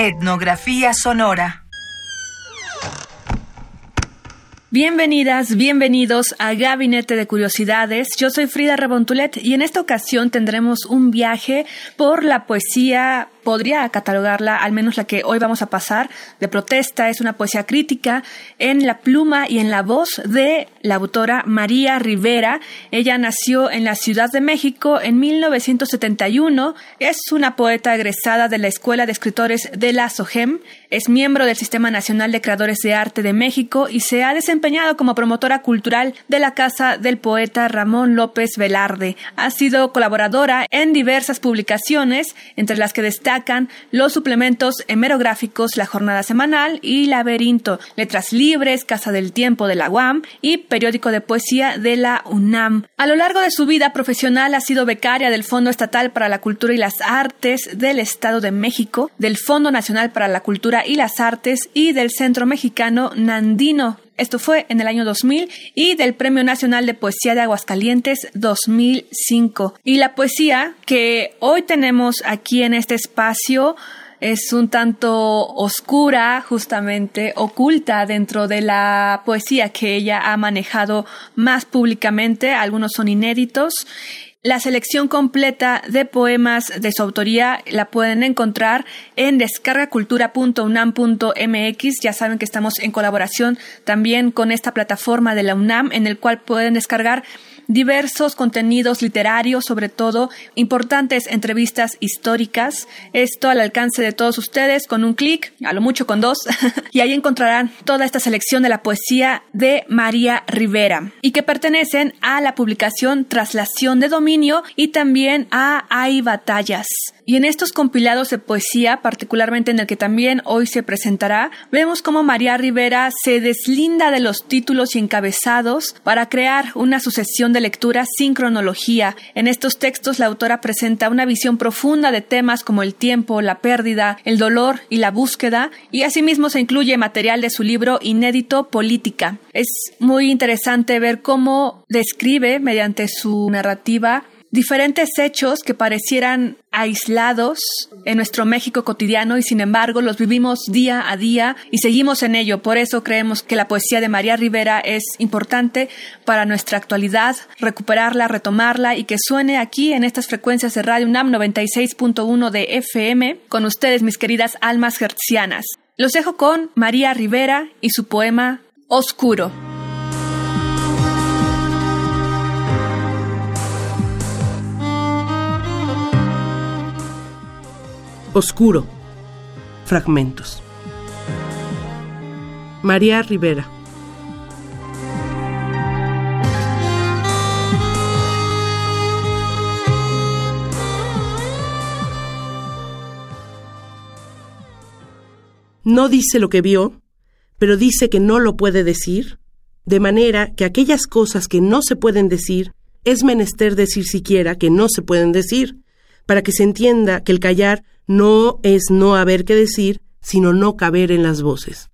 Etnografía sonora. Bienvenidas, bienvenidos a Gabinete de Curiosidades. Yo soy Frida Rebontulet y en esta ocasión tendremos un viaje por la poesía podría catalogarla, al menos la que hoy vamos a pasar, de protesta. Es una poesía crítica en la pluma y en la voz de la autora María Rivera. Ella nació en la Ciudad de México en 1971. Es una poeta egresada de la Escuela de Escritores de la SOGEM. Es miembro del Sistema Nacional de Creadores de Arte de México y se ha desempeñado como promotora cultural de la Casa del Poeta Ramón López Velarde. Ha sido colaboradora en diversas publicaciones, entre las que destaca los suplementos hemerográficos La Jornada Semanal y Laberinto, Letras Libres, Casa del Tiempo de la UAM y Periódico de Poesía de la UNAM. A lo largo de su vida profesional ha sido becaria del Fondo Estatal para la Cultura y las Artes del Estado de México, del Fondo Nacional para la Cultura y las Artes y del Centro Mexicano Nandino esto fue en el año 2000 y del Premio Nacional de Poesía de Aguascalientes 2005. Y la poesía que hoy tenemos aquí en este espacio es un tanto oscura, justamente oculta dentro de la poesía que ella ha manejado más públicamente. Algunos son inéditos la selección completa de poemas de su autoría la pueden encontrar en descargacultura.unam.mx. Ya saben que estamos en colaboración también con esta plataforma de la UNAM en el cual pueden descargar diversos contenidos literarios, sobre todo importantes entrevistas históricas. Esto al alcance de todos ustedes con un clic, a lo mucho con dos, y ahí encontrarán toda esta selección de la poesía de María Rivera y que pertenecen a la publicación Traslación de Dominio y también a Hay Batallas. Y en estos compilados de poesía, particularmente en el que también hoy se presentará, vemos cómo María Rivera se deslinda de los títulos y encabezados para crear una sucesión de lectura sin cronología. En estos textos la autora presenta una visión profunda de temas como el tiempo, la pérdida, el dolor y la búsqueda, y asimismo se incluye material de su libro inédito Política. Es muy interesante ver cómo describe mediante su narrativa diferentes hechos que parecieran aislados en nuestro México cotidiano y sin embargo los vivimos día a día y seguimos en ello. Por eso creemos que la poesía de María Rivera es importante para nuestra actualidad, recuperarla, retomarla y que suene aquí en estas frecuencias de Radio UNAM 96.1 de FM con ustedes, mis queridas almas hertzianas. Los dejo con María Rivera y su poema Oscuro. Oscuro. Fragmentos. María Rivera. No dice lo que vio, pero dice que no lo puede decir, de manera que aquellas cosas que no se pueden decir, es menester decir siquiera que no se pueden decir, para que se entienda que el callar no es no haber que decir, sino no caber en las voces.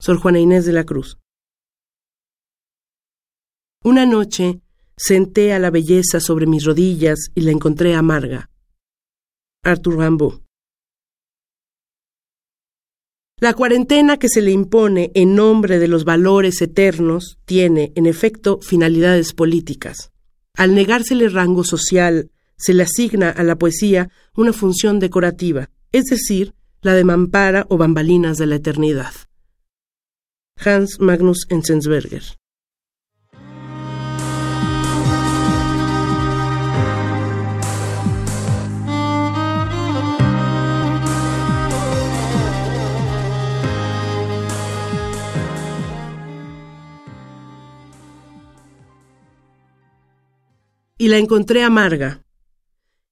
Sor Juana Inés de la Cruz. Una noche senté a la belleza sobre mis rodillas y la encontré amarga. Arthur Rimbaud. La cuarentena que se le impone en nombre de los valores eternos tiene, en efecto, finalidades políticas. Al negársele rango social se le asigna a la poesía una función decorativa, es decir, la de mampara o bambalinas de la eternidad. Hans Magnus Enzensberger y la encontré amarga,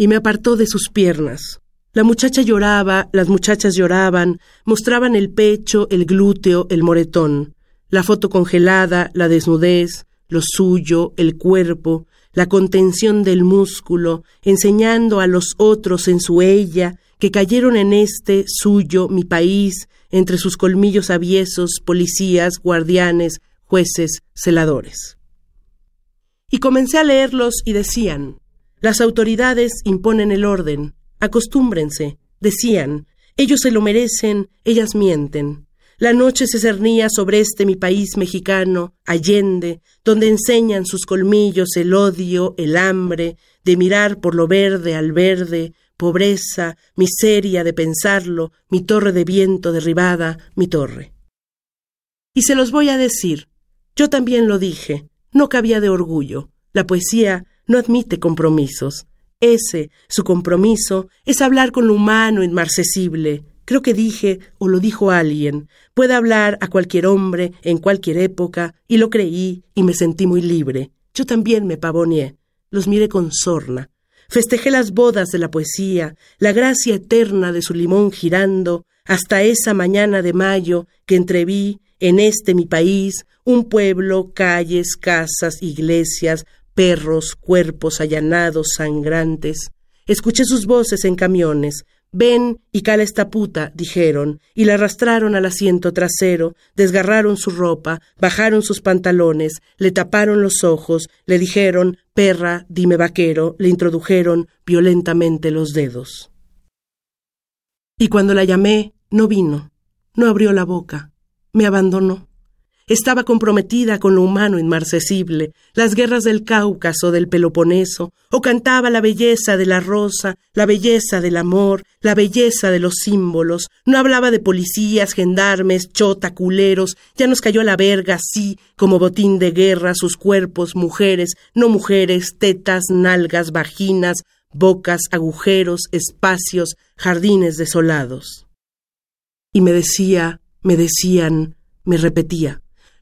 y me apartó de sus piernas, La muchacha lloraba, las muchachas lloraban, mostraban el pecho, el glúteo, el moretón, la foto congelada, la desnudez, lo suyo, el cuerpo, la contención del músculo, enseñando a los otros en su ella, que cayeron en este suyo, mi país, entre sus colmillos aviesos, policías, guardianes, jueces, celadores. Y comencé a leerlos y decían, las autoridades imponen el orden, acostúmbrense, decían, ellos se lo merecen, ellas mienten. La noche se cernía sobre este mi país mexicano, Allende, donde enseñan sus colmillos el odio, el hambre, de mirar por lo verde al verde, pobreza, miseria de pensarlo, mi torre de viento derribada, mi torre. Y se los voy a decir, yo también lo dije, no cabía de orgullo, la poesía no admite compromisos. Ese, su compromiso, es hablar con lo humano inmarcesible. Creo que dije, o lo dijo alguien, puede hablar a cualquier hombre, en cualquier época, y lo creí y me sentí muy libre. Yo también me pavoneé, los miré con sorna. Festejé las bodas de la poesía, la gracia eterna de su limón girando, hasta esa mañana de mayo que entreví en este mi país un pueblo, calles, casas, iglesias, perros, cuerpos allanados, sangrantes. Escuché sus voces en camiones. Ven y cala esta puta, dijeron, y la arrastraron al asiento trasero, desgarraron su ropa, bajaron sus pantalones, le taparon los ojos, le dijeron, perra, dime vaquero, le introdujeron violentamente los dedos. Y cuando la llamé, no vino, no abrió la boca, me abandonó. Estaba comprometida con lo humano inmarcesible, las guerras del Cáucaso, del Peloponeso, o cantaba la belleza de la rosa, la belleza del amor, la belleza de los símbolos. No hablaba de policías, gendarmes, chota, culeros. Ya nos cayó a la verga, sí, como botín de guerra, sus cuerpos, mujeres, no mujeres, tetas, nalgas, vaginas, bocas, agujeros, espacios, jardines desolados. Y me decía, me decían, me repetía.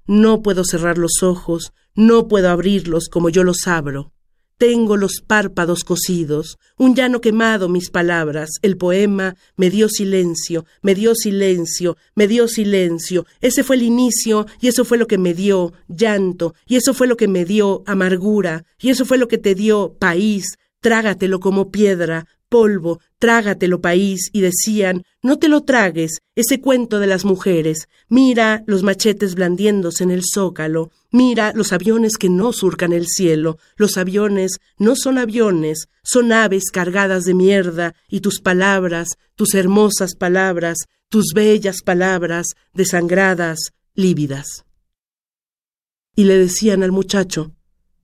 No puedo cerrar los ojos, no puedo abrirlos como yo los abro. Tengo los párpados cosidos, un llano quemado mis palabras, el poema me dio silencio, me dio silencio, me dio silencio, ese fue el inicio y eso fue lo que me dio llanto y eso fue lo que me dio amargura y eso fue lo que te dio país, trágatelo como piedra, polvo, trágatelo país, y decían, no te lo tragues, ese cuento de las mujeres, mira los machetes blandiéndose en el zócalo, mira los aviones que no surcan el cielo, los aviones no son aviones, son aves cargadas de mierda, y tus palabras, tus hermosas palabras, tus bellas palabras, desangradas, lívidas. Y le decían al muchacho,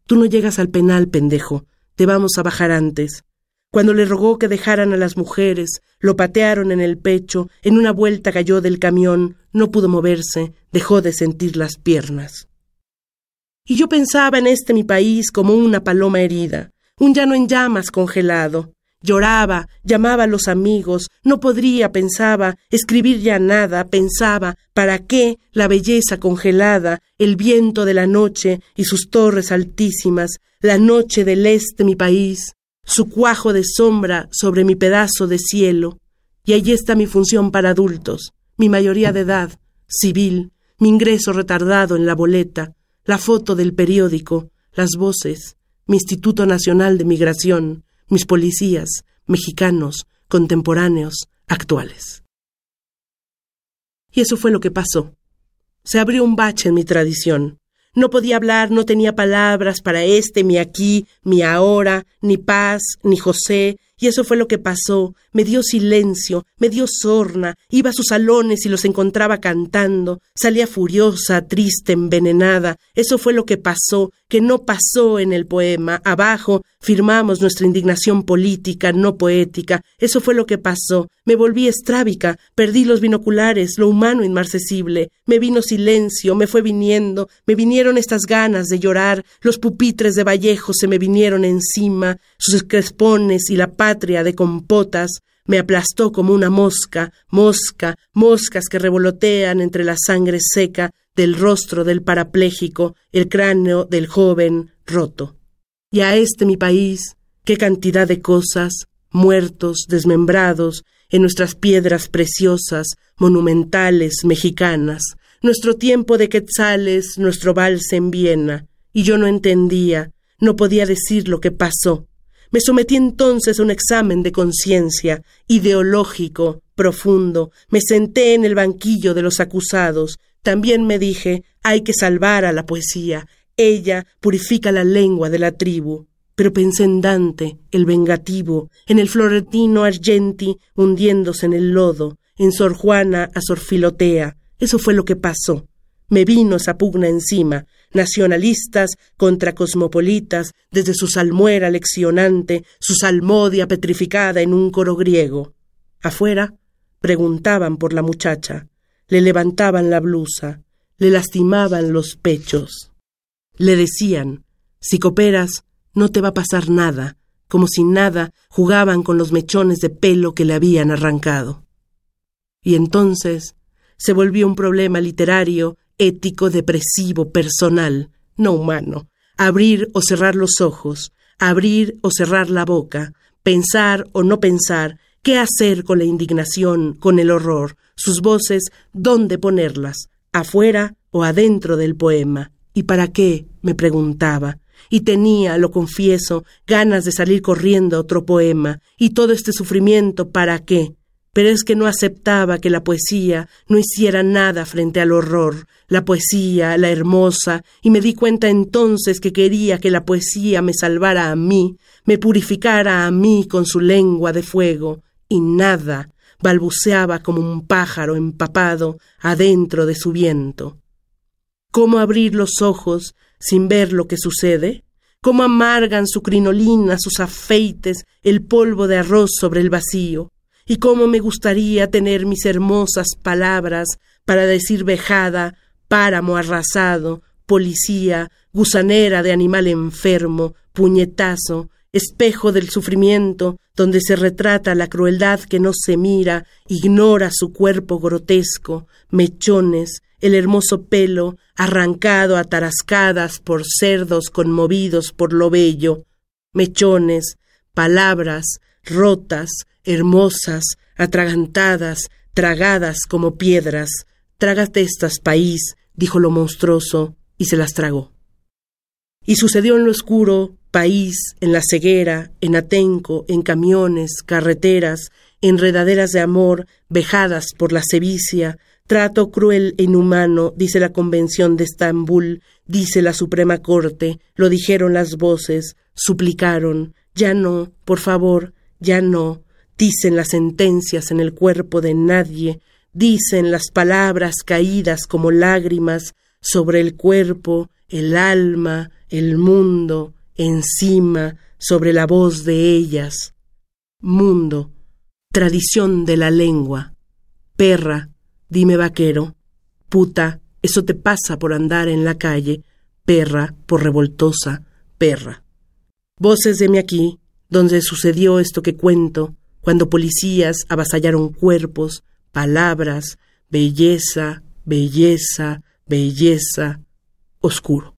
tú no llegas al penal, pendejo, te vamos a bajar antes. Cuando le rogó que dejaran a las mujeres, lo patearon en el pecho, en una vuelta cayó del camión, no pudo moverse, dejó de sentir las piernas. Y yo pensaba en este mi país como una paloma herida, un llano en llamas congelado. Lloraba, llamaba a los amigos, no podría, pensaba, escribir ya nada, pensaba, ¿para qué la belleza congelada, el viento de la noche y sus torres altísimas, la noche del este mi país, su cuajo de sombra sobre mi pedazo de cielo, y allí está mi función para adultos, mi mayoría de edad, civil, mi ingreso retardado en la boleta, la foto del periódico, las voces, mi Instituto Nacional de Migración, mis policías, mexicanos, contemporáneos, actuales. Y eso fue lo que pasó. Se abrió un bache en mi tradición. No podía hablar, no tenía palabras para este, mi aquí, mi ahora, ni paz, ni José, y eso fue lo que pasó. Me dio silencio, me dio sorna, iba a sus salones y los encontraba cantando, salía furiosa, triste, envenenada. Eso fue lo que pasó, que no pasó en el poema. Abajo firmamos nuestra indignación política, no poética. Eso fue lo que pasó. Me volví estrábica, perdí los binoculares, lo humano inmarcesible. Me vino silencio, me fue viniendo, me vinieron estas ganas de llorar, los pupitres de Vallejo se me vinieron encima, sus crespones y la de compotas, me aplastó como una mosca, mosca, moscas que revolotean entre la sangre seca del rostro del parapléjico, el cráneo del joven roto. Y a este mi país, qué cantidad de cosas, muertos, desmembrados, en nuestras piedras preciosas, monumentales, mexicanas, nuestro tiempo de quetzales, nuestro vals en Viena, y yo no entendía, no podía decir lo que pasó. Me sometí entonces a un examen de conciencia, ideológico, profundo, me senté en el banquillo de los acusados, también me dije, hay que salvar a la poesía, ella purifica la lengua de la tribu. Pero pensé en Dante, el vengativo, en el florentino Argenti hundiéndose en el lodo, en Sor Juana a Sor Filotea. Eso fue lo que pasó. Me vino esa pugna encima, nacionalistas contra cosmopolitas, desde su salmuera leccionante, su salmodia petrificada en un coro griego. Afuera preguntaban por la muchacha, le levantaban la blusa, le lastimaban los pechos. Le decían, si cooperas, no te va a pasar nada, como si nada jugaban con los mechones de pelo que le habían arrancado. Y entonces se volvió un problema literario, ético, depresivo, personal, no humano. Abrir o cerrar los ojos, abrir o cerrar la boca, pensar o no pensar, qué hacer con la indignación, con el horror, sus voces, dónde ponerlas, afuera o adentro del poema. ¿Y para qué? me preguntaba. Y tenía, lo confieso, ganas de salir corriendo a otro poema. ¿Y todo este sufrimiento para qué? Pero es que no aceptaba que la poesía no hiciera nada frente al horror, la poesía, la hermosa, y me di cuenta entonces que quería que la poesía me salvara a mí, me purificara a mí con su lengua de fuego, y nada, balbuceaba como un pájaro empapado adentro de su viento. ¿Cómo abrir los ojos sin ver lo que sucede? ¿Cómo amargan su crinolina, sus afeites, el polvo de arroz sobre el vacío? ¿Y cómo me gustaría tener mis hermosas palabras para decir vejada, páramo arrasado, policía, gusanera de animal enfermo, puñetazo, espejo del sufrimiento, donde se retrata la crueldad que no se mira, ignora su cuerpo grotesco, mechones, el hermoso pelo arrancado a tarascadas por cerdos conmovidos por lo bello, mechones, palabras rotas, hermosas, atragantadas, tragadas como piedras. Trágate estas, país, dijo lo monstruoso, y se las tragó. Y sucedió en lo oscuro, país, en la ceguera, en Atenco, en camiones, carreteras, enredaderas de amor, vejadas por la sevicia, Trato cruel e inhumano, dice la Convención de Estambul, dice la Suprema Corte, lo dijeron las voces, suplicaron, ya no, por favor, ya no, dicen las sentencias en el cuerpo de nadie, dicen las palabras caídas como lágrimas sobre el cuerpo, el alma, el mundo, encima, sobre la voz de ellas. Mundo, tradición de la lengua, perra, Dime vaquero, puta, eso te pasa por andar en la calle, perra, por revoltosa, perra. Voces de mi aquí, donde sucedió esto que cuento, cuando policías avasallaron cuerpos, palabras, belleza, belleza, belleza, oscuro.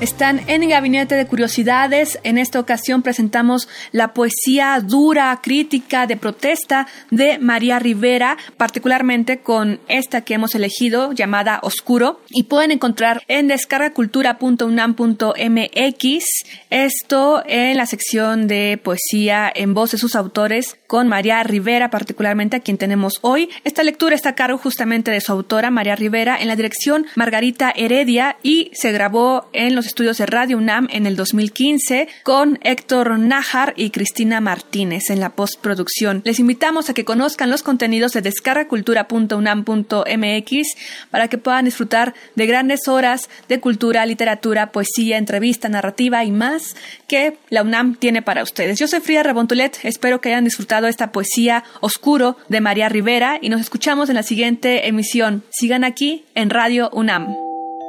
Están en Gabinete de Curiosidades. En esta ocasión presentamos la poesía dura, crítica, de protesta de María Rivera, particularmente con esta que hemos elegido llamada Oscuro. Y pueden encontrar en descargacultura.unam.mx esto en la sección de poesía en voz de sus autores con María Rivera, particularmente a quien tenemos hoy. Esta lectura está a cargo justamente de su autora, María Rivera, en la dirección Margarita Heredia y se grabó en los estudios de Radio UNAM en el 2015 con Héctor Nájar y Cristina Martínez en la postproducción. Les invitamos a que conozcan los contenidos de descargacultura.unam.mx para que puedan disfrutar de grandes horas de cultura, literatura, poesía, entrevista, narrativa y más que la UNAM tiene para ustedes. Yo soy Frida Rebontulet, espero que hayan disfrutado esta poesía oscuro de María Rivera y nos escuchamos en la siguiente emisión. Sigan aquí en Radio UNAM.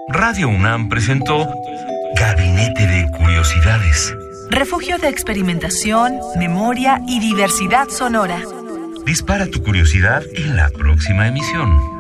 Radio UNAM presentó Gabinete de Curiosidades. Refugio de experimentación, memoria y diversidad sonora. Dispara tu curiosidad en la próxima emisión.